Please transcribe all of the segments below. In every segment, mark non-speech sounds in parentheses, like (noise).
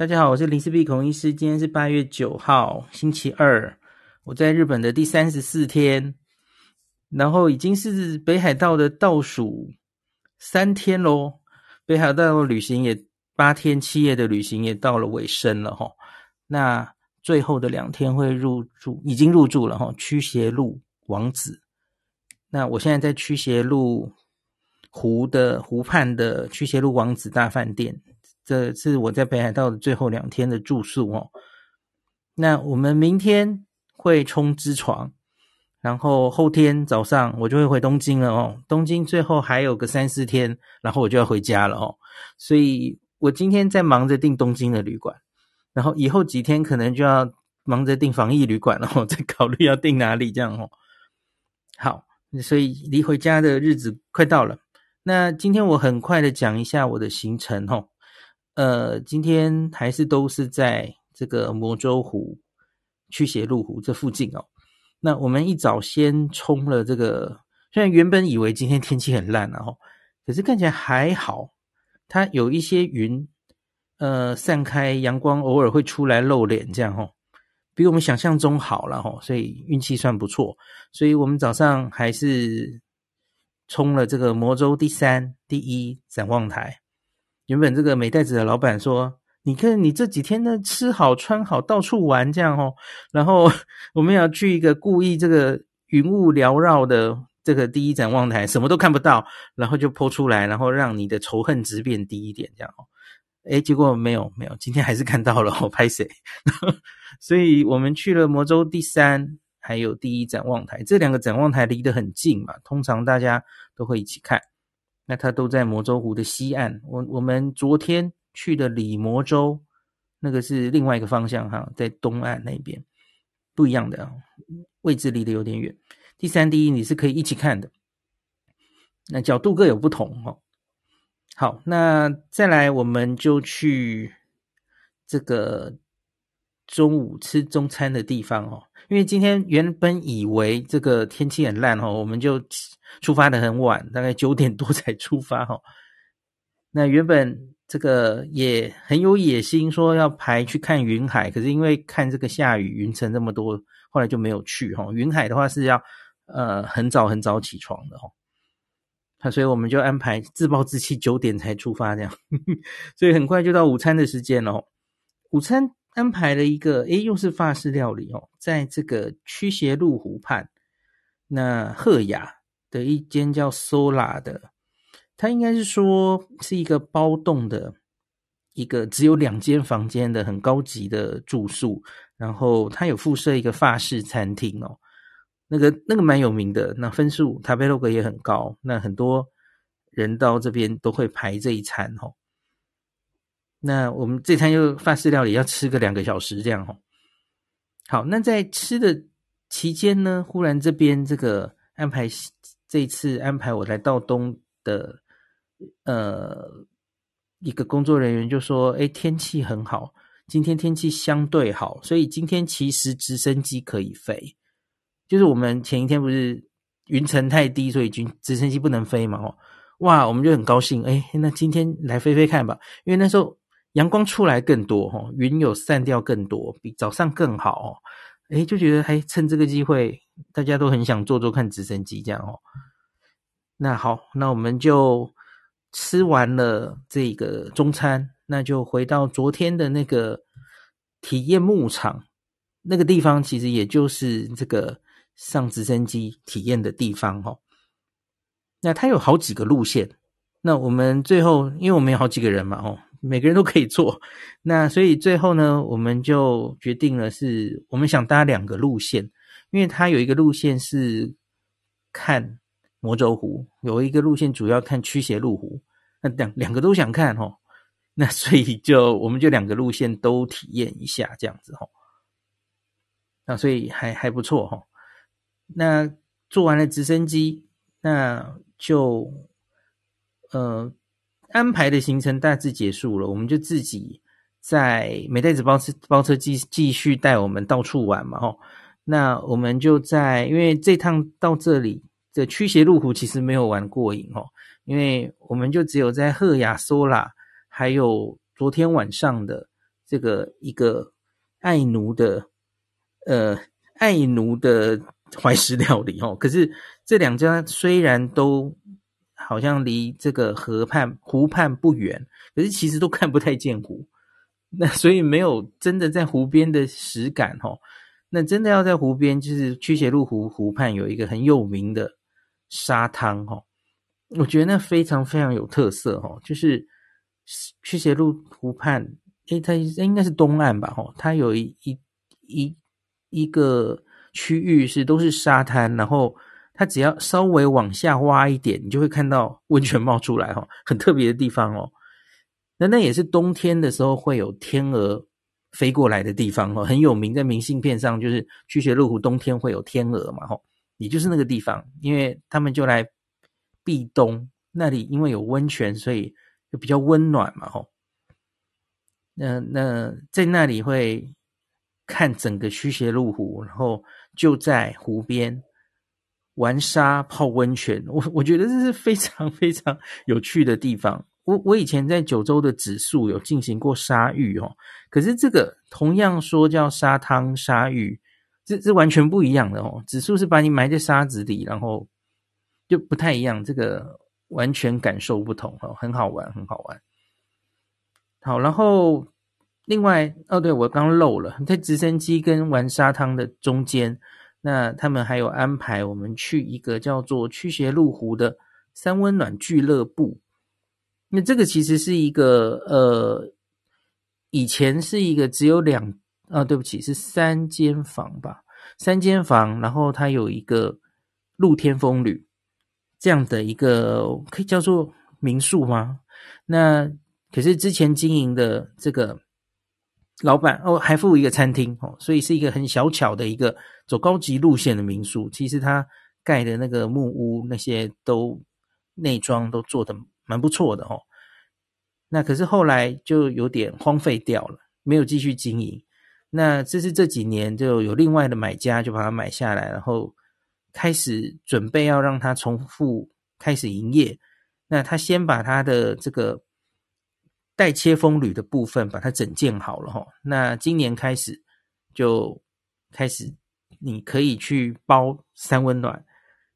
大家好，我是林氏璧孔医师。今天是八月九号，星期二，我在日本的第三十四天，然后已经是北海道的倒数三天咯。北海道的旅行也八天七夜的旅行也到了尾声了哈。那最后的两天会入住，已经入住了哈。驱邪路王子，那我现在在驱邪路湖的湖畔的驱邪路王子大饭店。这是我在北海道的最后两天的住宿哦。那我们明天会冲之床，然后后天早上我就会回东京了哦。东京最后还有个三四天，然后我就要回家了哦。所以我今天在忙着订东京的旅馆，然后以后几天可能就要忙着订防疫旅馆了哦，再考虑要订哪里这样哦。好，所以离回家的日子快到了。那今天我很快的讲一下我的行程哦。呃，今天还是都是在这个摩周湖、驱邪路湖这附近哦。那我们一早先冲了这个，虽然原本以为今天天气很烂啊，可是看起来还好。它有一些云，呃，散开，阳光偶尔会出来露脸，这样哦，比我们想象中好了哦，所以运气算不错。所以我们早上还是冲了这个摩周第三、第一展望台。原本这个美袋子的老板说：“你看你这几天呢，吃好穿好，到处玩这样哦。然后我们要去一个故意这个云雾缭绕的这个第一展望台，什么都看不到，然后就泼出来，然后让你的仇恨值变低一点这样哦。诶，结果没有没有，今天还是看到了，我拍谁？(laughs) 所以我们去了魔州第三，还有第一展望台，这两个展望台离得很近嘛，通常大家都会一起看。”那它都在摩周湖的西岸。我我们昨天去的里摩周，那个是另外一个方向哈，在东岸那边，不一样的位置离得有点远。第三、第一你是可以一起看的，那角度各有不同哈。好，那再来我们就去这个中午吃中餐的地方哦，因为今天原本以为这个天气很烂哦，我们就。出发的很晚，大概九点多才出发哈。那原本这个也很有野心，说要排去看云海，可是因为看这个下雨，云层这么多，后来就没有去哈。云海的话是要呃很早很早起床的哈。那所以我们就安排自暴自弃，九点才出发这样，(laughs) 所以很快就到午餐的时间了。午餐安排了一个，诶，又是法式料理哦，在这个驱邪路湖畔，那赫雅。的一间叫 Sola 的，它应该是说是一个包栋的一个只有两间房间的很高级的住宿，然后它有附设一个法式餐厅哦，那个那个蛮有名的，那分数塔贝洛格也很高，那很多人到这边都会排这一餐哦。那我们这餐又法式料理要吃个两个小时这样哦。好，那在吃的期间呢，忽然这边这个安排。这次安排我来到东的，呃，一个工作人员就说：“哎，天气很好，今天天气相对好，所以今天其实直升机可以飞。就是我们前一天不是云层太低，所以军直升机不能飞嘛？哦，哇，我们就很高兴，哎，那今天来飞飞看吧，因为那时候阳光出来更多，哈，云有散掉更多，比早上更好，哦。”哎，就觉得哎，趁这个机会，大家都很想坐坐看直升机这样哦。那好，那我们就吃完了这个中餐，那就回到昨天的那个体验牧场那个地方，其实也就是这个上直升机体验的地方哦。那它有好几个路线，那我们最后因为我们有好几个人嘛哦。每个人都可以坐，(laughs) 那所以最后呢，我们就决定了是，我们想搭两个路线，因为它有一个路线是看魔周湖，有一个路线主要看驱邪路湖，那两两个都想看哦，那所以就我们就两个路线都体验一下这样子齁，那所以还还不错齁，那坐完了直升机，那就呃。安排的行程大致结束了，我们就自己在美代子包车包车继继续带我们到处玩嘛，吼。那我们就在，因为这趟到这里的驱邪路虎其实没有玩过瘾哦，因为我们就只有在赫雅索拉还有昨天晚上的这个一个爱奴的呃爱奴的怀石料理哦。可是这两家虽然都好像离这个河畔湖畔不远，可是其实都看不太见湖，那所以没有真的在湖边的实感哦。那真的要在湖边，就是驱邪路湖湖畔有一个很有名的沙滩哦，我觉得那非常非常有特色哦，就是驱邪路湖畔，诶，它应该是东岸吧？哦，它有一一一一个区域是都是沙滩，然后它只要稍微往下挖一点，你就会看到温泉冒出来哦，很特别的地方哦。那那也是冬天的时候会有天鹅。飞过来的地方哦，很有名，在明信片上就是驱邪路湖冬天会有天鹅嘛吼，也就是那个地方，因为他们就来避冬，那里因为有温泉，所以就比较温暖嘛吼。那那在那里会看整个驱邪路湖，然后就在湖边玩沙泡温泉，(laughs) 我我觉得这是非常非常有趣的地方。我我以前在九州的指宿有进行过沙浴哦，可是这个同样说叫沙汤沙浴，这这完全不一样的哦。指宿是把你埋在沙子里，然后就不太一样，这个完全感受不同哦，很好玩，很好玩。好，然后另外哦，对，我刚漏了，在直升机跟玩沙汤的中间，那他们还有安排我们去一个叫做驱邪路湖的三温暖俱乐部。那这个其实是一个呃，以前是一个只有两啊，对不起，是三间房吧，三间房，然后它有一个露天风吕这样的一个可以叫做民宿吗？那可是之前经营的这个老板哦，还附一个餐厅哦，所以是一个很小巧的一个走高级路线的民宿。其实它盖的那个木屋那些都内装都做的。蛮不错的哦，那可是后来就有点荒废掉了，没有继续经营。那这是这几年就有另外的买家就把它买下来，然后开始准备要让它重复开始营业。那他先把他的这个带切风铝的部分把它整建好了哈。那今年开始就开始你可以去包三温暖，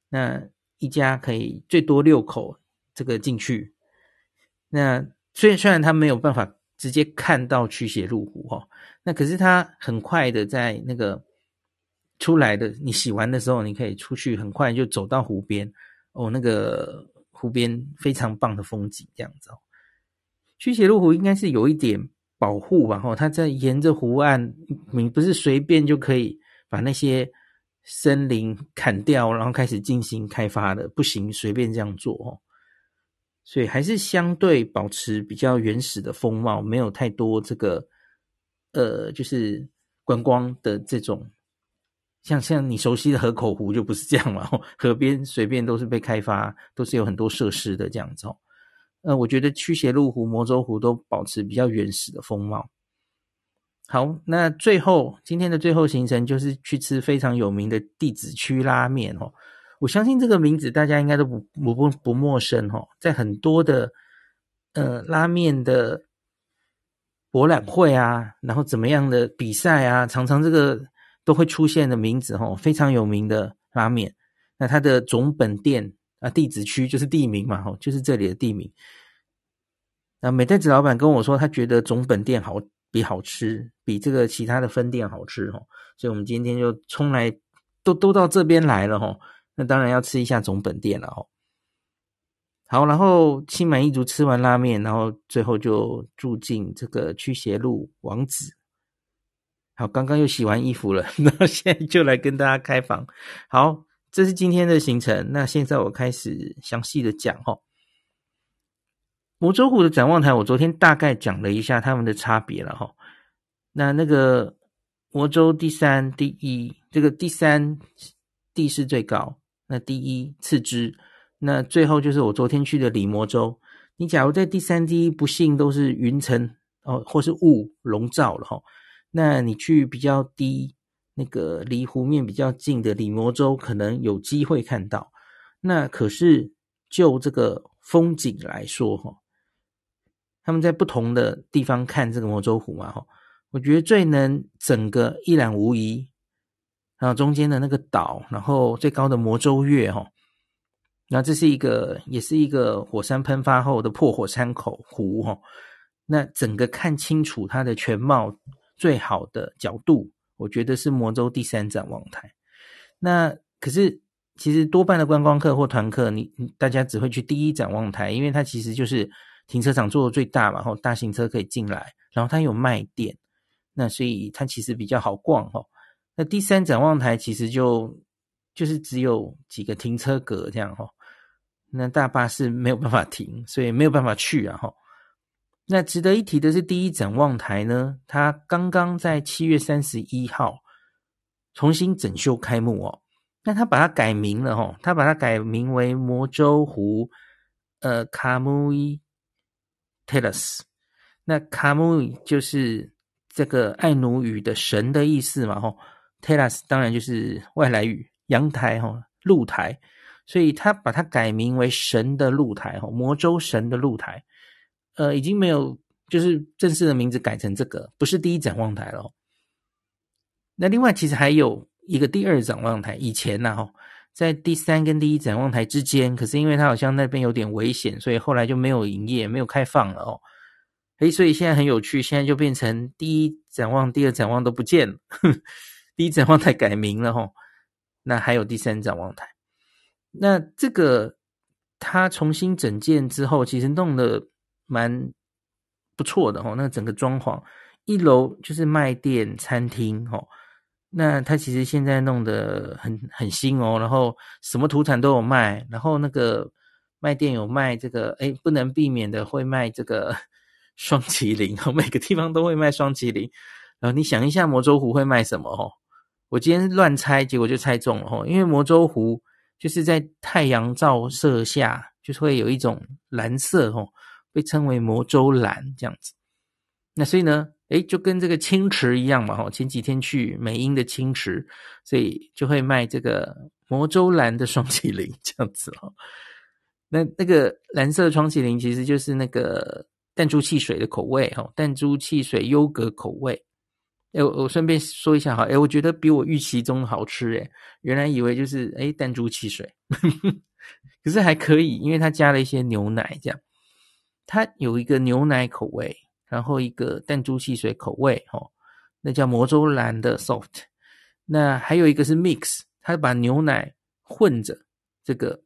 那一家可以最多六口。这个进去，那虽然虽然他没有办法直接看到驱邪路湖哈，那可是他很快的在那个出来的，你洗完的时候，你可以出去，很快就走到湖边哦，那个湖边非常棒的风景，这样子哦。驱邪路湖应该是有一点保护吧？哈，它在沿着湖岸，你不是随便就可以把那些森林砍掉，然后开始进行开发的，不行，随便这样做哦。所以还是相对保持比较原始的风貌，没有太多这个，呃，就是观光的这种，像像你熟悉的河口湖就不是这样了，河边随便都是被开发，都是有很多设施的这样子哦。呃，我觉得驱邪路湖、魔州湖都保持比较原始的风貌。好，那最后今天的最后行程就是去吃非常有名的地子区拉面哦。我相信这个名字大家应该都不不不不陌生哈，在很多的呃拉面的博览会啊，然后怎么样的比赛啊，常常这个都会出现的名字哈，非常有名的拉面。那它的总本店啊，地址区就是地名嘛，吼，就是这里的地名。那美代子老板跟我说，他觉得总本店好比好吃，比这个其他的分店好吃哦，所以我们今天就冲来都都到这边来了吼。那当然要吃一下总本店了哦。好，然后心满意足吃完拉面，然后最后就住进这个驱邪路王子。好，刚刚又洗完衣服了，(laughs) 那现在就来跟大家开房。好，这是今天的行程。那现在我开始详细的讲哦。魔州湖的展望台，我昨天大概讲了一下他们的差别了哈。那那个魔州第三、第一，这个第三地势最高。那第一次之，那最后就是我昨天去的里魔州。你假如在第三、第一不幸都是云层哦，或是雾笼罩了哈，那你去比较低、那个离湖面比较近的里魔州，可能有机会看到。那可是就这个风景来说哈，他们在不同的地方看这个魔州湖嘛哈，我觉得最能整个一览无遗。然后中间的那个岛，然后最高的魔州岳哈，那这是一个，也是一个火山喷发后的破火山口湖哈。那整个看清楚它的全貌最好的角度，我觉得是魔州第三展望台。那可是其实多半的观光客或团客，你大家只会去第一展望台，因为它其实就是停车场做的最大嘛，然后大型车可以进来，然后它有卖店，那所以它其实比较好逛哈。那第三展望台其实就就是只有几个停车格这样哈，那大巴是没有办法停，所以没有办法去啊哈。那值得一提的是，第一展望台呢，它刚刚在七月三十一号重新整修开幕哦。那它把它改名了哈，它把它改名为魔州湖呃卡姆伊特拉斯。那卡姆伊就是这个爱奴语的神的意思嘛哈。Terrace 当然就是外来语，阳台哈，露台，所以他把它改名为神的露台哈，魔州神的露台，呃，已经没有就是正式的名字改成这个，不是第一展望台了。那另外其实还有一个第二展望台，以前呢哈，在第三跟第一展望台之间，可是因为它好像那边有点危险，所以后来就没有营业，没有开放了哦。诶，所以现在很有趣，现在就变成第一展望、第二展望都不见了。(laughs) 第一展望台改名了哈，那还有第三展望台，那这个它重新整建之后，其实弄得蛮不错的齁。那整个装潢，一楼就是卖店、餐厅齁，那它其实现在弄得很很新哦，然后什么土产都有卖，然后那个卖店有卖这个，诶，不能避免的会卖这个 (laughs) 双麒麟，每个地方都会卖双麒麟。然后你想一下，魔州湖会卖什么哦？我今天乱猜，结果就猜中了齁。因为魔州湖就是在太阳照射下，就是会有一种蓝色齁，被称为魔州蓝这样子。那所以呢，诶，就跟这个青池一样嘛哈。前几天去美瑛的青池，所以就会卖这个魔州蓝的双麒麟这样子齁。那那个蓝色的双麒麟其实就是那个弹珠汽水的口味哈，弹珠汽水优格口味。哎，我顺便说一下哈，哎，我觉得比我预期中好吃哎，原来以为就是哎弹珠汽水，(laughs) 可是还可以，因为它加了一些牛奶这样，它有一个牛奶口味，然后一个弹珠汽水口味哦，那叫魔州蓝的 soft，那还有一个是 mix，它把牛奶混着这个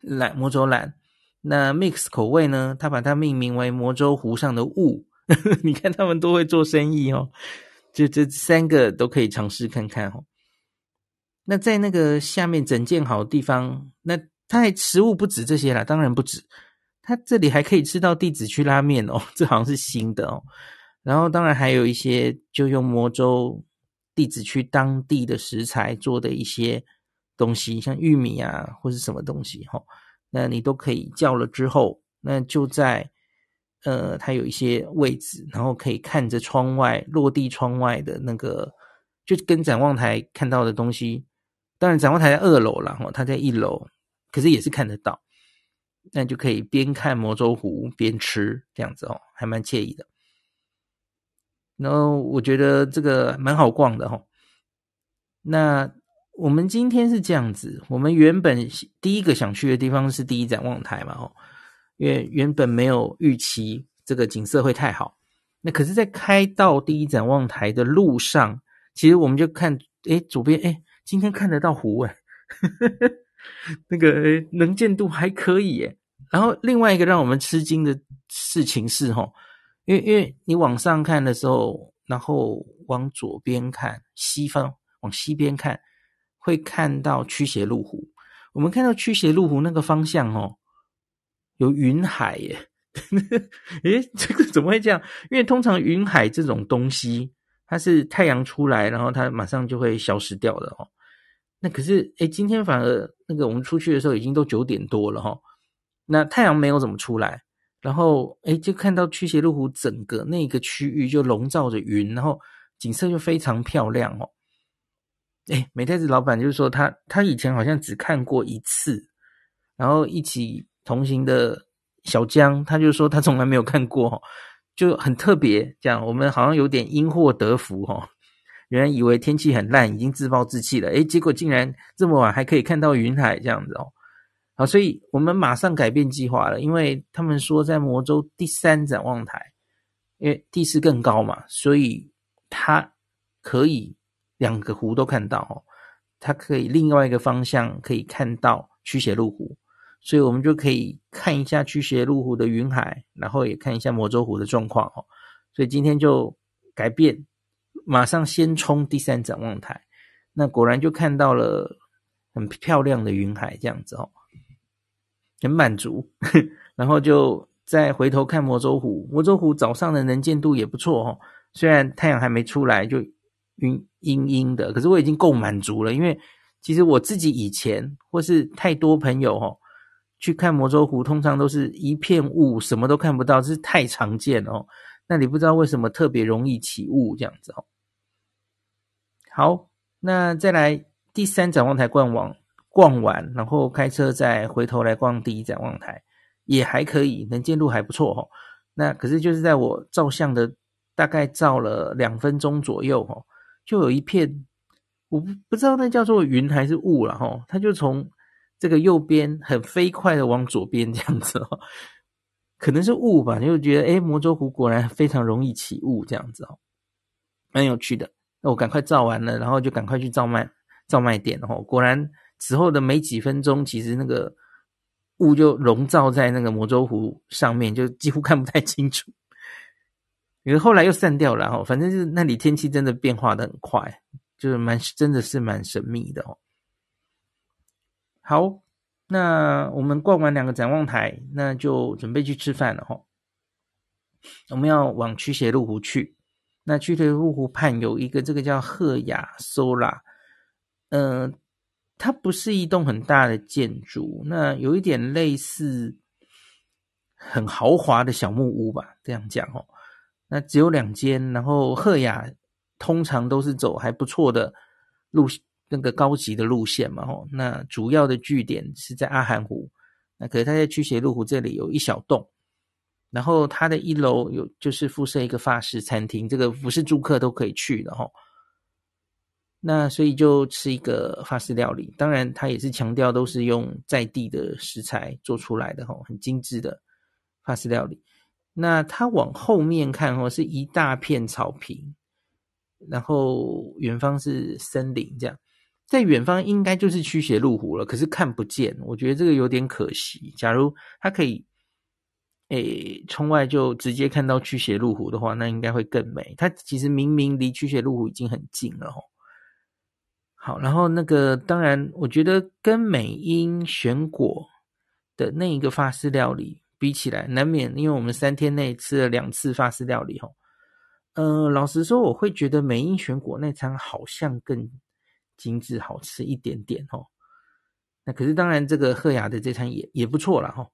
蓝魔州蓝，那 mix 口味呢，它把它命名为魔州湖上的雾，(laughs) 你看他们都会做生意哦。就这三个都可以尝试看看哦。那在那个下面整件好地方，那它还食物不止这些啦，当然不止。它这里还可以吃到地址区拉面哦，这好像是新的哦。然后当然还有一些就用魔州地址区当地的食材做的一些东西，像玉米啊或是什么东西哈。那你都可以叫了之后，那就在。呃，它有一些位置，然后可以看着窗外落地窗外的那个，就跟展望台看到的东西。当然，展望台在二楼啦，它在一楼，可是也是看得到。那就可以边看魔州湖边吃，这样子哦，还蛮惬意的。然后我觉得这个蛮好逛的哈。那我们今天是这样子，我们原本第一个想去的地方是第一展望台嘛，哦。因为原本没有预期这个景色会太好，那可是，在开到第一展望台的路上，其实我们就看，诶，左边，诶，今天看得到湖，诶，(laughs) (laughs) 那个能见度还可以，耶。然后另外一个让我们吃惊的事情是，哈，因为因为你往上看的时候，然后往左边看，西方往西边看，会看到驱邪路湖。我们看到驱邪路湖那个方向，哦。有云海耶，(laughs) 诶，这个怎么会这样？因为通常云海这种东西，它是太阳出来，然后它马上就会消失掉的哦。可是，诶，今天反而那个我们出去的时候已经都九点多了哈，那太阳没有怎么出来，然后诶，就看到驱邪路湖整个那个区域就笼罩着云，然后景色就非常漂亮哦。诶，美太子老板就是说他他以前好像只看过一次，然后一起。同行的小江，他就说他从来没有看过，就很特别，这样我们好像有点因祸得福哈。原来以为天气很烂，已经自暴自弃了，诶，结果竟然这么晚还可以看到云海这样子哦。好，所以我们马上改变计划了，因为他们说在魔州第三展望台，因为地势更高嘛，所以它可以两个湖都看到哦。它可以另外一个方向可以看到驱邪路湖，所以我们就可以看一下驱邪路湖的云海，然后也看一下魔州湖的状况哦。所以今天就改变。马上先冲第三展望台，那果然就看到了很漂亮的云海，这样子哦，很满足。(laughs) 然后就再回头看魔州湖，魔州湖早上的能见度也不错哦，虽然太阳还没出来，就云阴阴的，可是我已经够满足了。因为其实我自己以前或是太多朋友哦，去看魔州湖，通常都是一片雾，什么都看不到，这是太常见哦。那你不知道为什么特别容易起雾这样子哦。好，那再来第三展望台逛完，逛完，然后开车再回头来逛第一展望台，也还可以，能见度还不错哦。那可是就是在我照相的大概照了两分钟左右哦，就有一片我不不知道那叫做云还是雾了哈，它就从这个右边很飞快的往左边这样子哦，(laughs) 可能是雾吧，就觉得诶，魔州湖果然非常容易起雾这样子哦，蛮有趣的。那我赶快照完了，然后就赶快去照卖照卖点哦。果然此后的没几分钟，其实那个雾就笼罩在那个魔州湖上面，就几乎 (laughs) 看不太清楚。因为后来又散掉了哦，反正就是那里天气真的变化的很快，就是蛮真的是蛮神秘的哦。好，那我们逛完两个展望台，那就准备去吃饭了哈。我们要往驱邪路湖去。那驱邪路湖畔有一个这个叫赫雅 Solar，嗯，它不是一栋很大的建筑，那有一点类似很豪华的小木屋吧，这样讲哦。那只有两间，然后赫雅通常都是走还不错的路，那个高级的路线嘛，吼。那主要的据点是在阿寒湖，那可是它在驱邪路湖这里有一小栋。然后它的一楼有就是附设一个法式餐厅，这个不是住客都可以去的齁。那所以就吃一个法式料理，当然它也是强调都是用在地的食材做出来的齁，很精致的法式料理。那它往后面看哦，是一大片草坪，然后远方是森林，这样在远方应该就是驱邪路虎了，可是看不见，我觉得这个有点可惜。假如它可以。诶，窗外就直接看到驱邪路虎的话，那应该会更美。它其实明明离驱邪路虎已经很近了吼。好，然后那个当然，我觉得跟美英选果的那一个法式料理比起来，难免因为我们三天内吃了两次法式料理吼。呃，老实说，我会觉得美英选果那餐好像更精致好吃一点点吼。那可是当然，这个鹤雅的这餐也也不错啦吼。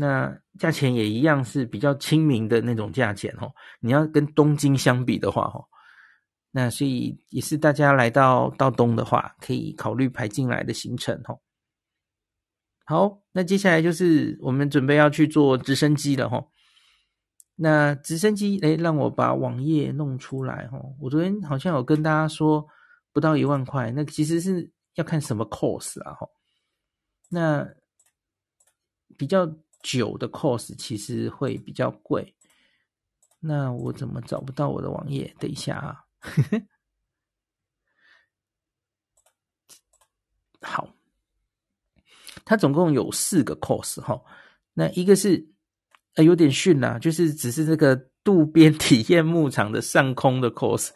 那价钱也一样是比较亲民的那种价钱哦。你要跟东京相比的话哦，那所以也是大家来到到东的话，可以考虑排进来的行程哦。好，那接下来就是我们准备要去坐直升机了哦。那直升机，诶，让我把网页弄出来哦。我昨天好像有跟大家说不到一万块，那其实是要看什么 course 啊哈。那比较。酒的 course 其实会比较贵，那我怎么找不到我的网页？等一下啊，好，它总共有四个 course 哈，那一个是呃有点逊啦，就是只是这个渡边 (laughs) 体验牧场的上空的 course，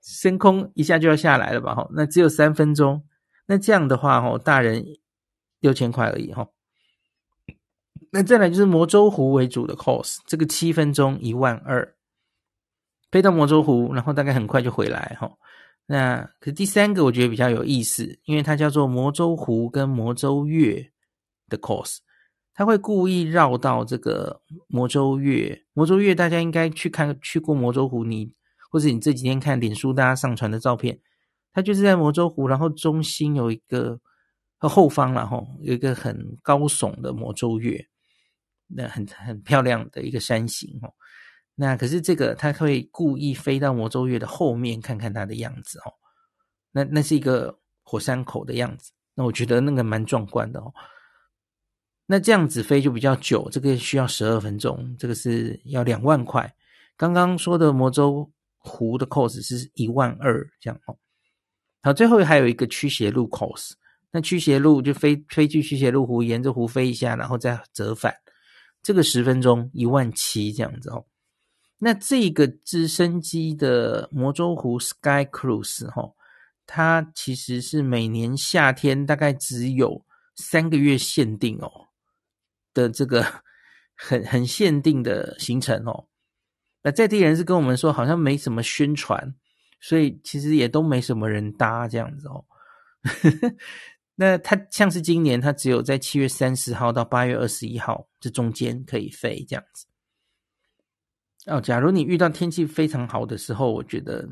升空一下就要下来了吧哈，那只有三分钟，那这样的话哈，大人六千块而已哈。那再来就是魔州湖为主的 course，这个七分钟一万二，飞到魔州湖，然后大概很快就回来哈。那可是第三个我觉得比较有意思，因为它叫做魔州湖跟魔州月的 course，它会故意绕到这个魔州月。魔州月大家应该去看去过魔州湖，你或者你这几天看脸书大家上传的照片，它就是在魔州湖，然后中心有一个和后方然后有一个很高耸的魔州月。那很很漂亮的一个山形哦，那可是这个他会故意飞到魔州月的后面看看它的样子哦。那那是一个火山口的样子，那我觉得那个蛮壮观的哦。那这样子飞就比较久，这个需要十二分钟，这个是要两万块。刚刚说的魔州湖的 course 是一万二这样哦。好，最后还有一个驱邪路 cos，那驱邪路就飞飞去驱邪路湖，沿着湖飞一下，然后再折返，这个十分钟一万七这样子哦。那这个直升机的魔州湖 Sky Cruise 哈，它其实是每年夏天大概只有三个月限定哦的这个很很限定的行程哦。那在地人是跟我们说，好像没什么宣传，所以其实也都没什么人搭这样子哦。那它像是今年，它只有在七月三十号到八月二十一号这中间可以飞这样子。哦，假如你遇到天气非常好的时候，我觉得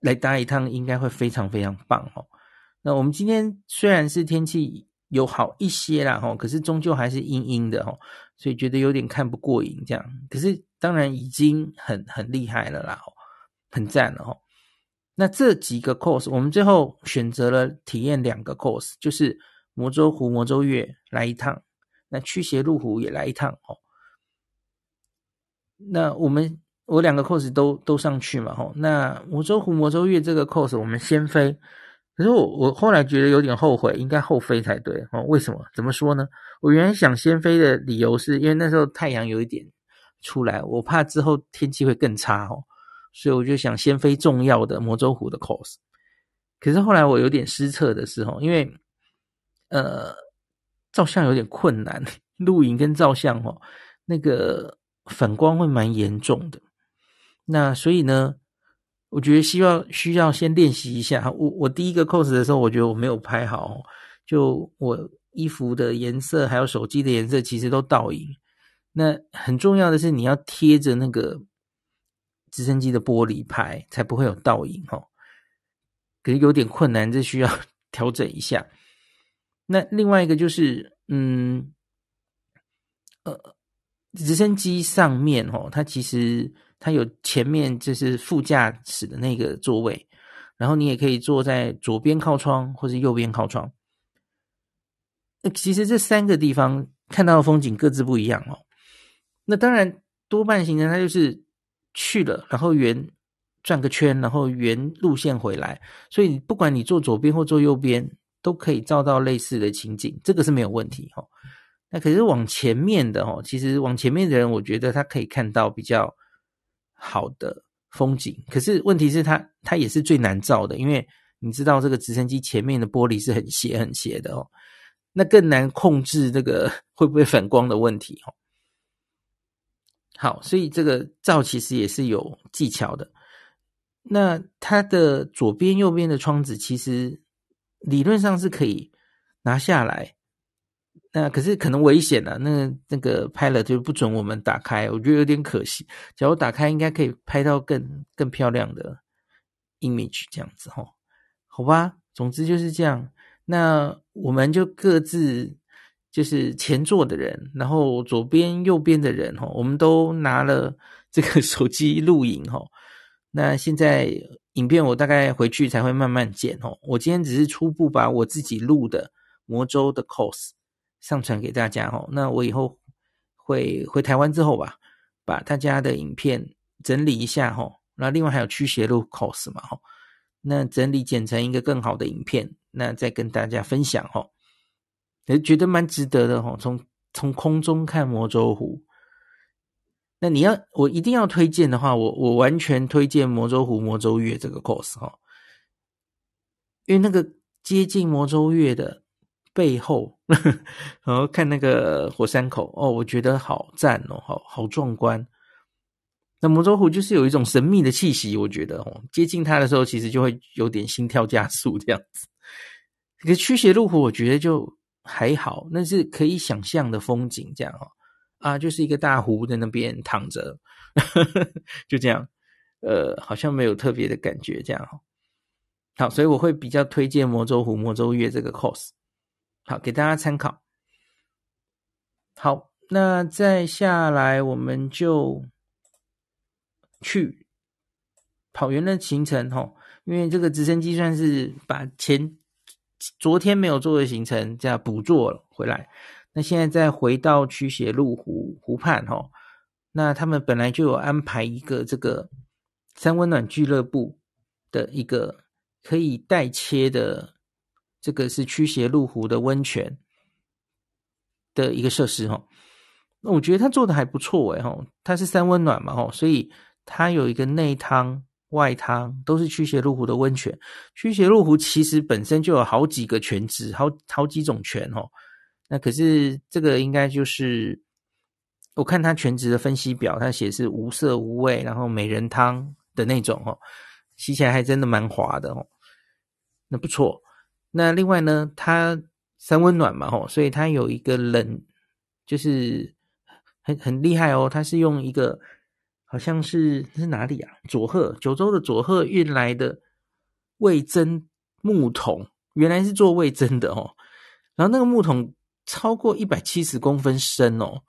来搭一趟应该会非常非常棒哦。那我们今天虽然是天气有好一些啦，哈，可是终究还是阴阴的哈，所以觉得有点看不过瘾这样。可是当然已经很很厉害了啦，很赞了哈。那这几个 course，我们最后选择了体验两个 course，就是魔州湖、魔州月来一趟，那驱邪路湖也来一趟哦。那我们我两个 course 都都上去嘛，吼。那魔州湖、魔州月这个 course 我们先飞，可是我我后来觉得有点后悔，应该后飞才对哦。为什么？怎么说呢？我原来想先飞的理由是因为那时候太阳有一点出来，我怕之后天气会更差哦，所以我就想先飞重要的魔州湖的 course。可是后来我有点失策的时候，因为呃照相有点困难，录影跟照相哦那个。反光会蛮严重的，那所以呢，我觉得希望需要先练习一下。我我第一个 course 的时候，我觉得我没有拍好，就我衣服的颜色还有手机的颜色其实都倒影。那很重要的是你要贴着那个直升机的玻璃拍，才不会有倒影哦。可是有点困难，这需要 (laughs) 调整一下。那另外一个就是，嗯，呃。直升机上面哦，它其实它有前面就是副驾驶的那个座位，然后你也可以坐在左边靠窗或是右边靠窗。那其实这三个地方看到的风景各自不一样哦。那当然多半行程它就是去了，然后圆转个圈，然后原路线回来，所以不管你坐左边或坐右边，都可以照到类似的情景，这个是没有问题哈。那可是往前面的哦，其实往前面的人，我觉得他可以看到比较好的风景。可是问题是他，他也是最难照的，因为你知道这个直升机前面的玻璃是很斜很斜的哦，那更难控制这个会不会反光的问题哦。好，所以这个照其实也是有技巧的。那它的左边、右边的窗子其实理论上是可以拿下来。那可是可能危险啊，那那个 pilot 就不准我们打开，我觉得有点可惜。假如打开，应该可以拍到更更漂亮的 image，这样子齁，好吧。总之就是这样。那我们就各自就是前座的人，然后左边、右边的人哈，我们都拿了 (laughs) 这个手机录影哈。那现在影片我大概回去才会慢慢剪哦。我今天只是初步把我自己录的魔州的 course。上传给大家哦，那我以后会回台湾之后吧，把大家的影片整理一下哈。那另外还有驱邪路 course 嘛哈，那整理剪成一个更好的影片，那再跟大家分享哈。也觉得蛮值得的哈，从从空中看魔州湖。那你要我一定要推荐的话，我我完全推荐魔州湖魔州月这个 course 哈，因为那个接近魔州月的。背后，然后看那个火山口哦，我觉得好赞哦，好好壮观。那魔州湖就是有一种神秘的气息，我觉得哦，接近它的时候，其实就会有点心跳加速这样子。可是驱邪路湖，我觉得就还好，那是可以想象的风景，这样哦啊，就是一个大湖在那边躺着，(laughs) 就这样，呃，好像没有特别的感觉，这样哦。好，所以我会比较推荐魔州湖、魔州月这个 course。好，给大家参考。好，那再下来我们就去跑完的行程吼，因为这个直升机算是把前昨天没有做的行程这样补做了回来。那现在再回到驱邪路湖湖畔吼，那他们本来就有安排一个这个三温暖俱乐部的一个可以代切的，这个是驱邪路湖的温泉的一个设施哈。那我觉得他做的还不错诶吼，它是三温暖嘛吼，所以它有一个内汤外汤都是驱邪入湖的温泉。驱邪入湖其实本身就有好几个泉质，好好几种泉哦。那可是这个应该就是我看它全职的分析表，它写是无色无味，然后美人汤的那种哦，洗起来还真的蛮滑的哦，那不错。那另外呢，它三温暖嘛吼，所以它有一个冷，就是很很厉害哦，它是用一个好像是是哪里啊？佐贺九州的佐贺运来的味噌木桶，原来是做味噌的哦，然后那个木桶。超过一百七十公分深哦，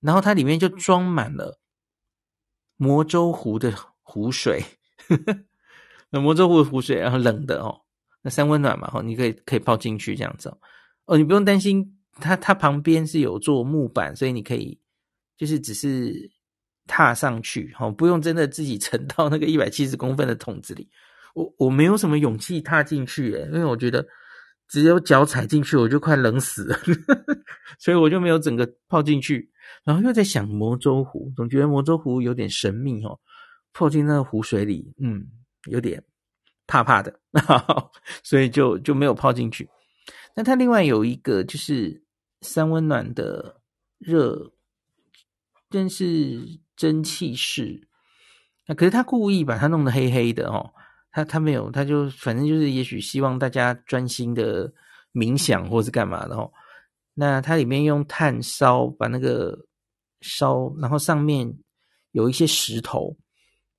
然后它里面就装满了魔州湖的湖水，呵呵，那魔州湖的湖水，然后冷的哦，那三温暖嘛，哦，你可以可以泡进去这样子哦，哦，你不用担心，它它旁边是有做木板，所以你可以就是只是踏上去，哦，不用真的自己沉到那个 (laughs) 一百七十公分的桶子里，我我没有什么勇气踏进去，因为我觉得。只有脚踩进去，我就快冷死了，(laughs) 所以我就没有整个泡进去。然后又在想魔州湖，总觉得魔州湖有点神秘哦，泡进那个湖水里，嗯，有点怕怕的，(laughs) 所以就就没有泡进去。那它另外有一个就是三温暖的热，但是蒸汽室。那可是他故意把它弄得黑黑的哦。他他没有，他就反正就是，也许希望大家专心的冥想或是干嘛的哦。那它里面用炭烧，把那个烧，然后上面有一些石头。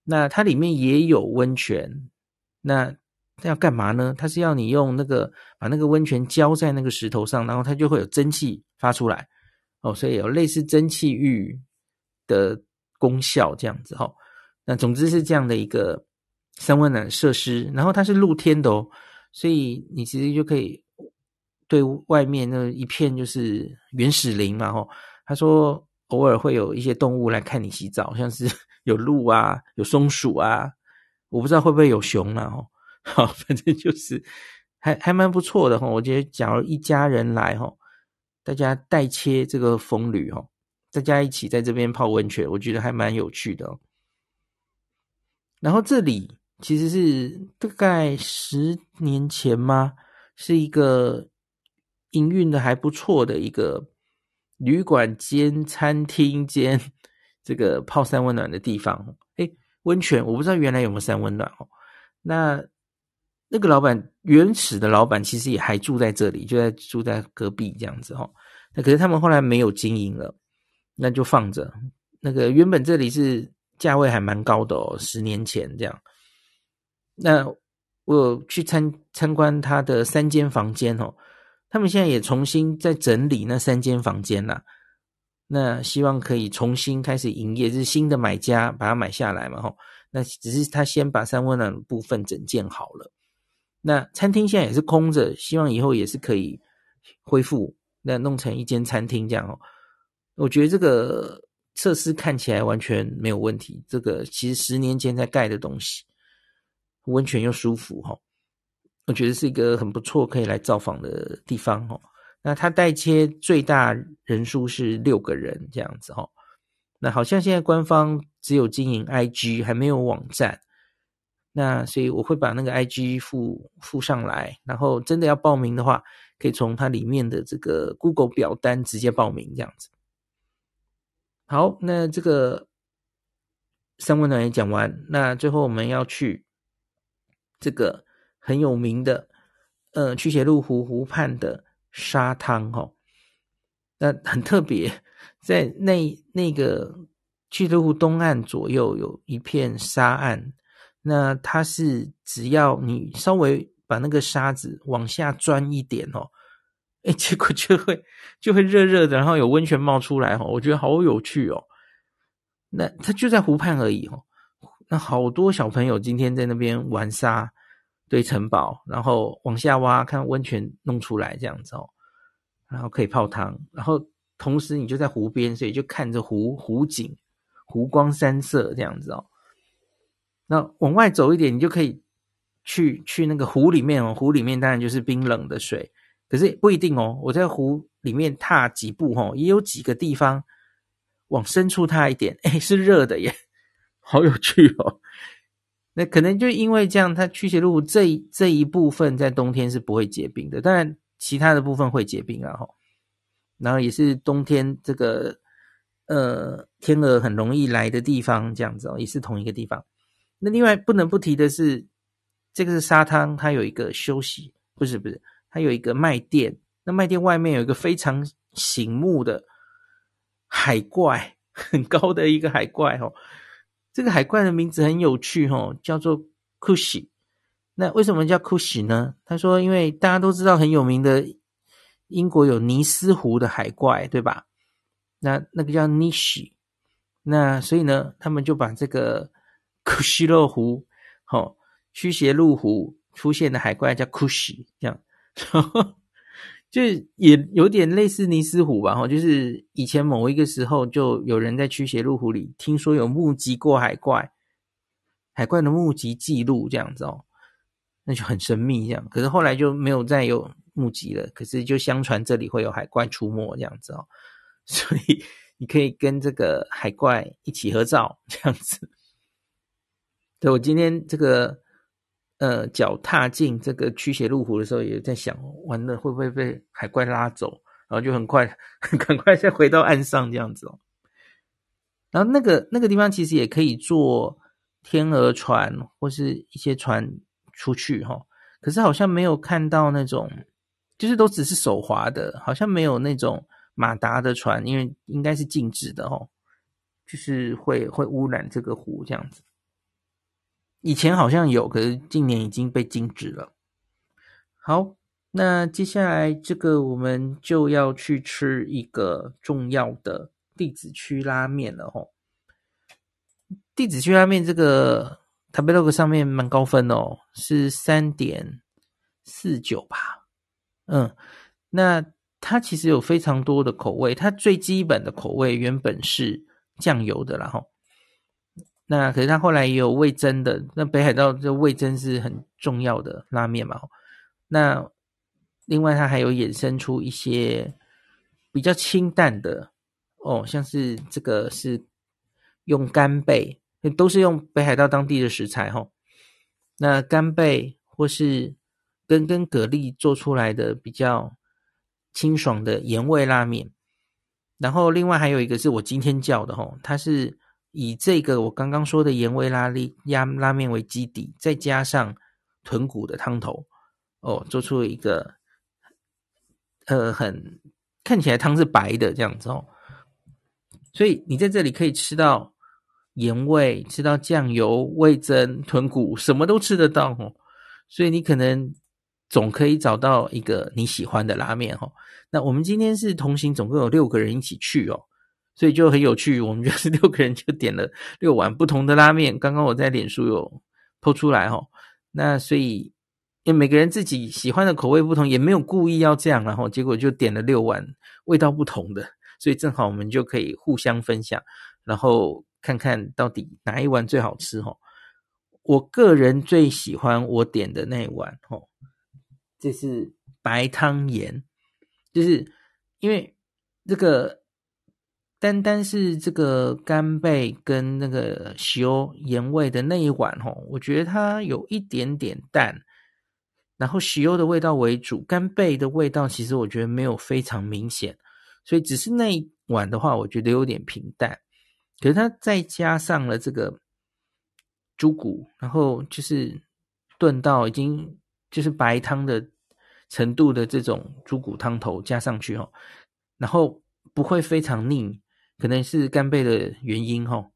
那它里面也有温泉。那要干嘛呢？它是要你用那个把那个温泉浇在那个石头上，然后它就会有蒸汽发出来哦，所以有类似蒸汽浴的功效这样子哈。那总之是这样的一个。三温暖设施，然后它是露天的哦，所以你其实就可以对外面那一片就是原始林嘛吼。他说偶尔会有一些动物来看你洗澡，像是 (laughs) 有鹿啊，有松鼠啊，我不知道会不会有熊啊吼。好，反正就是还还蛮不错的吼。我觉得假如一家人来吼，大家代切这个风吕哦，大家一起在这边泡温泉，我觉得还蛮有趣的哦。然后这里。其实是大概十年前吗？是一个营运的还不错的一个旅馆兼餐厅兼 (laughs) 这个泡三温暖的地方。诶，温泉我不知道原来有没有三温暖哦。那那个老板原始的老板其实也还住在这里，就在住在隔壁这样子哦。那可是他们后来没有经营了，那就放着。那个原本这里是价位还蛮高的哦，十年前这样。那我有去参参观他的三间房间哦，他们现在也重新在整理那三间房间啦。那希望可以重新开始营业，是新的买家把它买下来嘛吼。那只是他先把三温暖部分整建好了。那餐厅现在也是空着，希望以后也是可以恢复，那弄成一间餐厅这样哦。我觉得这个设施看起来完全没有问题，这个其实十年前才盖的东西。温泉又舒服哈，我觉得是一个很不错可以来造访的地方哈。那它代切最大人数是六个人这样子哈。那好像现在官方只有经营 IG，还没有网站。那所以我会把那个 IG 附附上来，然后真的要报名的话，可以从它里面的这个 Google 表单直接报名这样子。好，那这个三温暖也讲完，那最后我们要去。这个很有名的，呃，驱邪路湖湖畔的沙滩哈，那很特别，在那那个驱邪路东岸左右有一片沙岸，那它是只要你稍微把那个沙子往下钻一点哦，哎，结果就会就会热热的，然后有温泉冒出来哈，我觉得好有趣哦。那它就在湖畔而已哦。那好多小朋友今天在那边玩沙堆城堡，然后往下挖看温泉弄出来这样子哦，然后可以泡汤，然后同时你就在湖边，所以就看着湖湖景，湖光山色这样子哦。那往外走一点，你就可以去去那个湖里面哦，湖里面当然就是冰冷的水，可是不一定哦。我在湖里面踏几步哦，也有几个地方往深处踏一点，(laughs) 哎，是热的耶。(laughs) 好有趣哦！那可能就因为这样，它驱邪路这这一部分在冬天是不会结冰的，当然其他的部分会结冰啊。哈，然后也是冬天这个呃天鹅很容易来的地方，这样子哦，也是同一个地方。那另外不能不提的是，这个是沙滩，它有一个休息，不是不是，它有一个卖店。那卖店外面有一个非常醒目的海怪，很高的一个海怪哦。这个海怪的名字很有趣哦，叫做 Kushi。那为什么叫 Kushi 呢？他说，因为大家都知道很有名的英国有尼斯湖的海怪，对吧？那那个叫 Nishi。那所以呢，他们就把这个 (laughs) Kushi 洛湖，哦，驱邪路湖出现的海怪叫 Kushi，这样。(laughs) 就也有点类似尼斯湖吧，哈，就是以前某一个时候，就有人在驱邪路湖里听说有目击过海怪，海怪的目击记录这样子哦，那就很神秘这样。可是后来就没有再有目击了，可是就相传这里会有海怪出没这样子哦，(laughs) 所以你可以跟这个海怪一起合照这样子。对，我今天这个。呃，脚踏进这个驱邪路湖的时候，也在想，完了会不会被海怪拉走？然后就很快，(laughs) 赶快再回到岸上这样子哦。然后那个那个地方其实也可以坐天鹅船或是一些船出去哈，可是好像没有看到那种，就是都只是手划的，好像没有那种马达的船，因为应该是禁止的哦，就是会会污染这个湖这样子。以前好像有，可是近年已经被禁止了。好，那接下来这个我们就要去吃一个重要的地子区拉面了吼。地子区拉面这个 Tablog 上面蛮高分哦，是三点四九吧。嗯，那它其实有非常多的口味，它最基本的口味原本是酱油的啦吼。那可是他后来也有味噌的，那北海道这味噌是很重要的拉面嘛。那另外他还有衍生出一些比较清淡的哦，像是这个是用干贝，都是用北海道当地的食材哈。那干贝或是跟跟蛤蜊做出来的比较清爽的盐味拉面，然后另外还有一个是我今天叫的哈，它是。以这个我刚刚说的盐味拉力压拉面为基底，再加上豚骨的汤头，哦，做出了一个呃很看起来汤是白的这样子哦。所以你在这里可以吃到盐味，吃到酱油、味增、豚骨，什么都吃得到哦。所以你可能总可以找到一个你喜欢的拉面哦。那我们今天是同行，总共有六个人一起去哦。所以就很有趣，我们就是六个人就点了六碗不同的拉面。刚刚我在脸书有 po 出来齁，那所以因为每个人自己喜欢的口味不同，也没有故意要这样，然后结果就点了六碗味道不同的，所以正好我们就可以互相分享，然后看看到底哪一碗最好吃齁。我个人最喜欢我点的那一碗齁，这是白汤盐，就是因为这个。单单是这个干贝跟那个塩盐味的那一碗吼，我觉得它有一点点淡，然后塩的味道为主，干贝的味道其实我觉得没有非常明显，所以只是那一碗的话，我觉得有点平淡。可是它再加上了这个猪骨，然后就是炖到已经就是白汤的程度的这种猪骨汤头加上去吼，然后不会非常腻。可能是干贝的原因哈，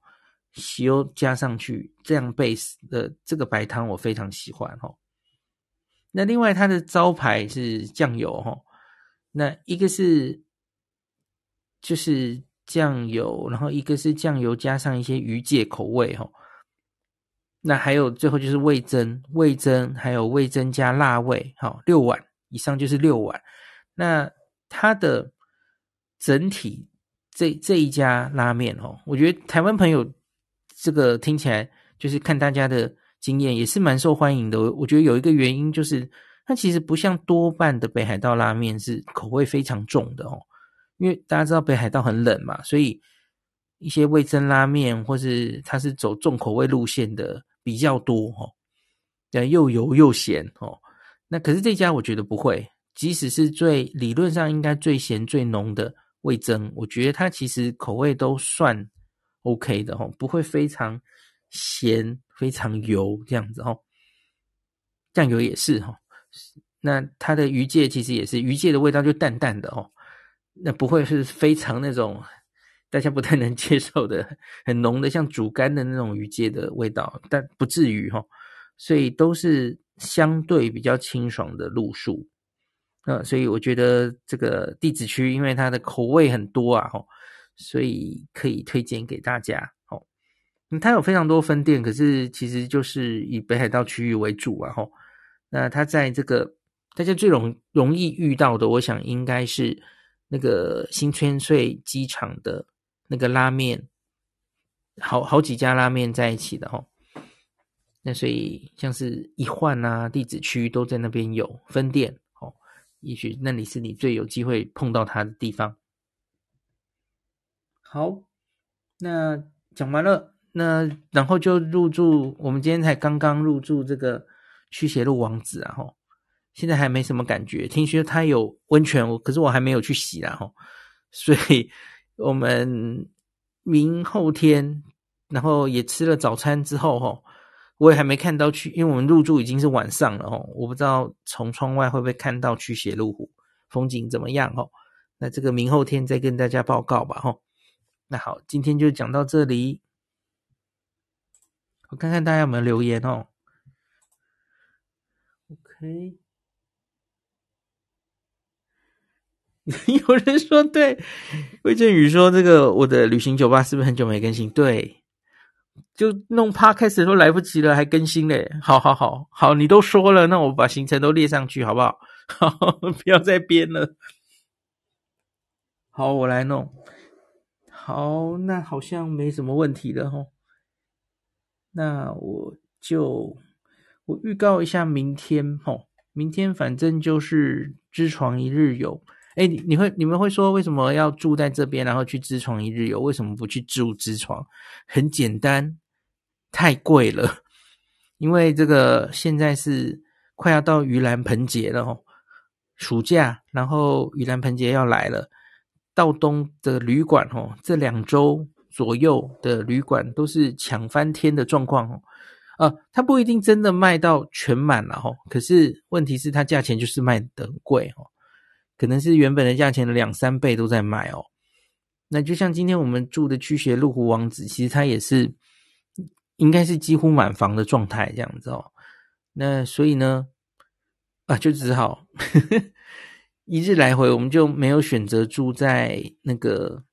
塩加上去这样 base 的这个白汤我非常喜欢哈。那另外它的招牌是酱油哈，那一个是就是酱油，然后一个是酱油加上一些鱼介口味哈。那还有最后就是味增，味增还有味增加辣味，好，六碗以上就是六碗。那它的整体这这一家拉面哦，我觉得台湾朋友这个听起来就是看大家的经验也是蛮受欢迎的。我觉得有一个原因就是它其实不像多半的北海道拉面是口味非常重的哦，因为大家知道北海道很冷嘛，所以一些味噌拉面或是它是走重口味路线的。比较多哦，对，又油又咸哦。那可是这家我觉得不会，即使是最理论上应该最咸最浓的味增，我觉得它其实口味都算 OK 的哦，不会非常咸、非常油这样子哦。酱油也是哈，那它的鱼介其实也是鱼介的味道就淡淡的哦，那不会是非常那种。大家不太能 (laughs) 接受的，很浓的，像煮干的那种鱼介的味道，但不至于哈，所以都是相对比较清爽的路数。那所以我觉得这个地址区，因为它的口味很多啊，哈，所以可以推荐给大家。哦，它有非常多分店，可是其实就是以北海道区域为主啊，哈。那它在这个大家最容容易遇到的，我想应该是那个新千岁机场的。那个拉面，好好几家拉面在一起的齁，那所以像是一换啊，地址区都在那边有分店，也许那里是你最有机会碰到它的地方。好，那讲完了，那然后就入住，我们今天才刚刚入住这个驱邪路王子啊，齁，现在还没什么感觉，听说它有温泉，我可是我还没有去洗啦，齁，所以。我们明后天，然后也吃了早餐之后，哈，我也还没看到去，因为我们入住已经是晚上了，哦，我不知道从窗外会不会看到去血路湖风景怎么样，哦，那这个明后天再跟大家报告吧，哈。那好，今天就讲到这里，我看看大家有没有留言哦。OK。(laughs) 有人说对，魏振宇说这个我的旅行酒吧是不是很久没更新？对，就弄 Podcast 都来不及了，还更新嘞。好好好好，你都说了，那我把行程都列上去好不好？好，(laughs) 不要再编了。好，我来弄。好，那好像没什么问题了吼。那我就我预告一下明天吼，明天反正就是知床一日游。哎，你你会你们会说为什么要住在这边，然后去知床一日游？为什么不去住知床？很简单，太贵了。因为这个现在是快要到盂兰盆节了哦，暑假，然后盂兰盆节要来了，道东的旅馆哦，这两周左右的旅馆都是抢翻天的状况哦。啊，它不一定真的卖到全满了哦，可是问题是它价钱就是卖得很贵哦。可能是原本的价钱的两三倍都在卖哦。那就像今天我们住的驱邪路虎王子，其实它也是应该是几乎满房的状态这样子哦。那所以呢，啊，就只好呵呵 (laughs) 一日来回，我们就没有选择住在那个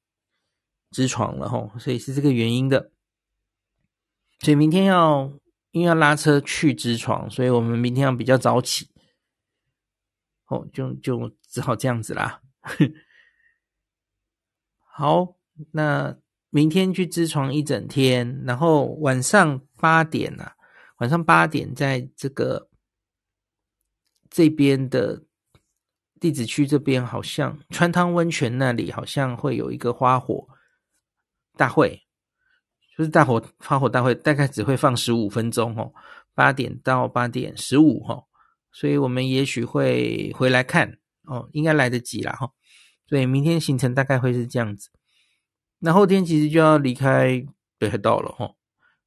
知床了吼。所以是这个原因的。所以明天要因为要拉车去知床，所以我们明天要比较早起。哦，就就只好这样子啦。(laughs) 好，那明天去支床一整天，然后晚上八点啊，晚上八点在这个这边的地址区这边，好像川汤温泉那里好像会有一个花火大会，就是大火花火大会，大概只会放十五分钟哦，八点到八点十五哦。所以我们也许会回来看哦，应该来得及啦哈。所以明天行程大概会是这样子。那后天其实就要离开北海道了哈。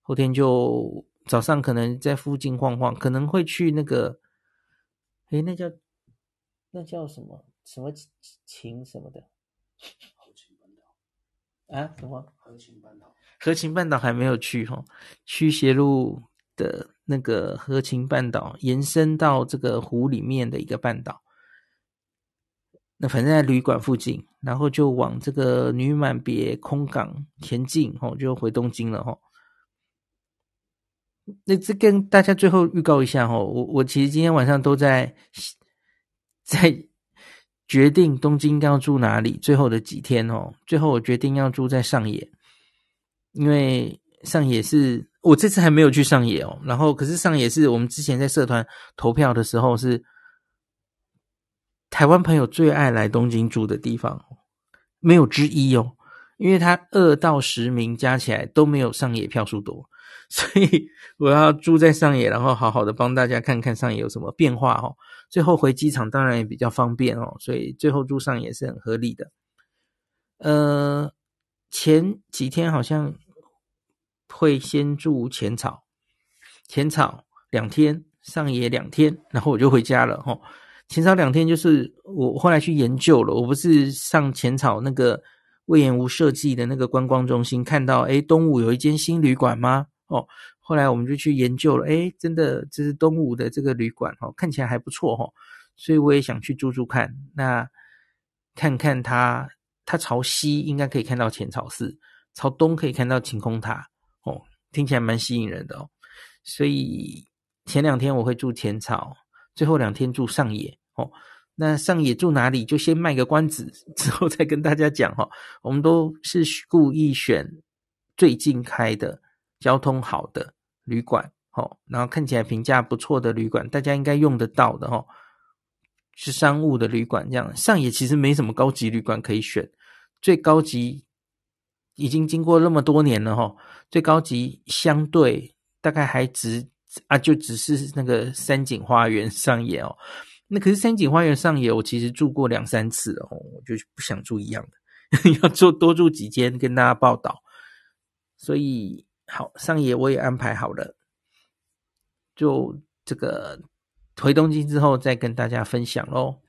后天就早上可能在附近晃晃，可能会去那个，诶，那叫那叫什么什么晴什么的？和晴半岛 (laughs) 啊？什么？和晴半岛？和晴半岛还没有去哈。驱邪路的。那个和琴半岛延伸到这个湖里面的一个半岛，那反正在旅馆附近，然后就往这个女满别空港前进，吼，就回东京了，吼。那这跟大家最后预告一下哦，我我其实今天晚上都在在决定东京要住哪里，最后的几天哦，最后我决定要住在上野，因为上野是我这次还没有去上野哦，然后可是上野是我们之前在社团投票的时候是台湾朋友最爱来东京住的地方，没有之一哦，因为他二到十名加起来都没有上野票数多。(laughs) 所以我要住在上野，然后好好的帮大家看看上野有什么变化哦。最后回机场当然也比较方便哦，所以最后住上野是很合理的。呃，前几天好像会先住浅草，浅草两天，上野两天，然后我就回家了哦。浅草两天就是我后来去研究了，我不是上浅草那个魏延吾设计的那个观光中心看到，诶，东武有一间新旅馆吗？哦，后来我们就去研究了，诶，真的这是东武的这个旅馆哦，看起来还不错哦，所以我也想去住住看。那看看它，它朝西应该可以看到浅草寺，朝东可以看到晴空塔，听起来蛮吸引人的哦。所以前两天我会住浅草，最后两天住上野哦。那上野住哪里，就先卖个关子，之后再跟大家讲哈。我们都是故意选最近开的。交通好的旅馆，哦，然后看起来评价不错的旅馆，大家应该用得到的，哦，是商务的旅馆。这样上野其实没什么高级旅馆可以选，最高级已经经过那么多年了，哈，最高级相对大概还只啊，就只是那个三井花园上野哦。那可是三井花园上野，我其实住过两三次哦，我就不想住一样的，(laughs) 要住多住几间跟大家报道，所以。好，上野我也安排好了，就这个回东京之后再跟大家分享喽。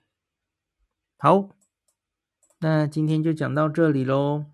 好，那今天就讲到这里喽。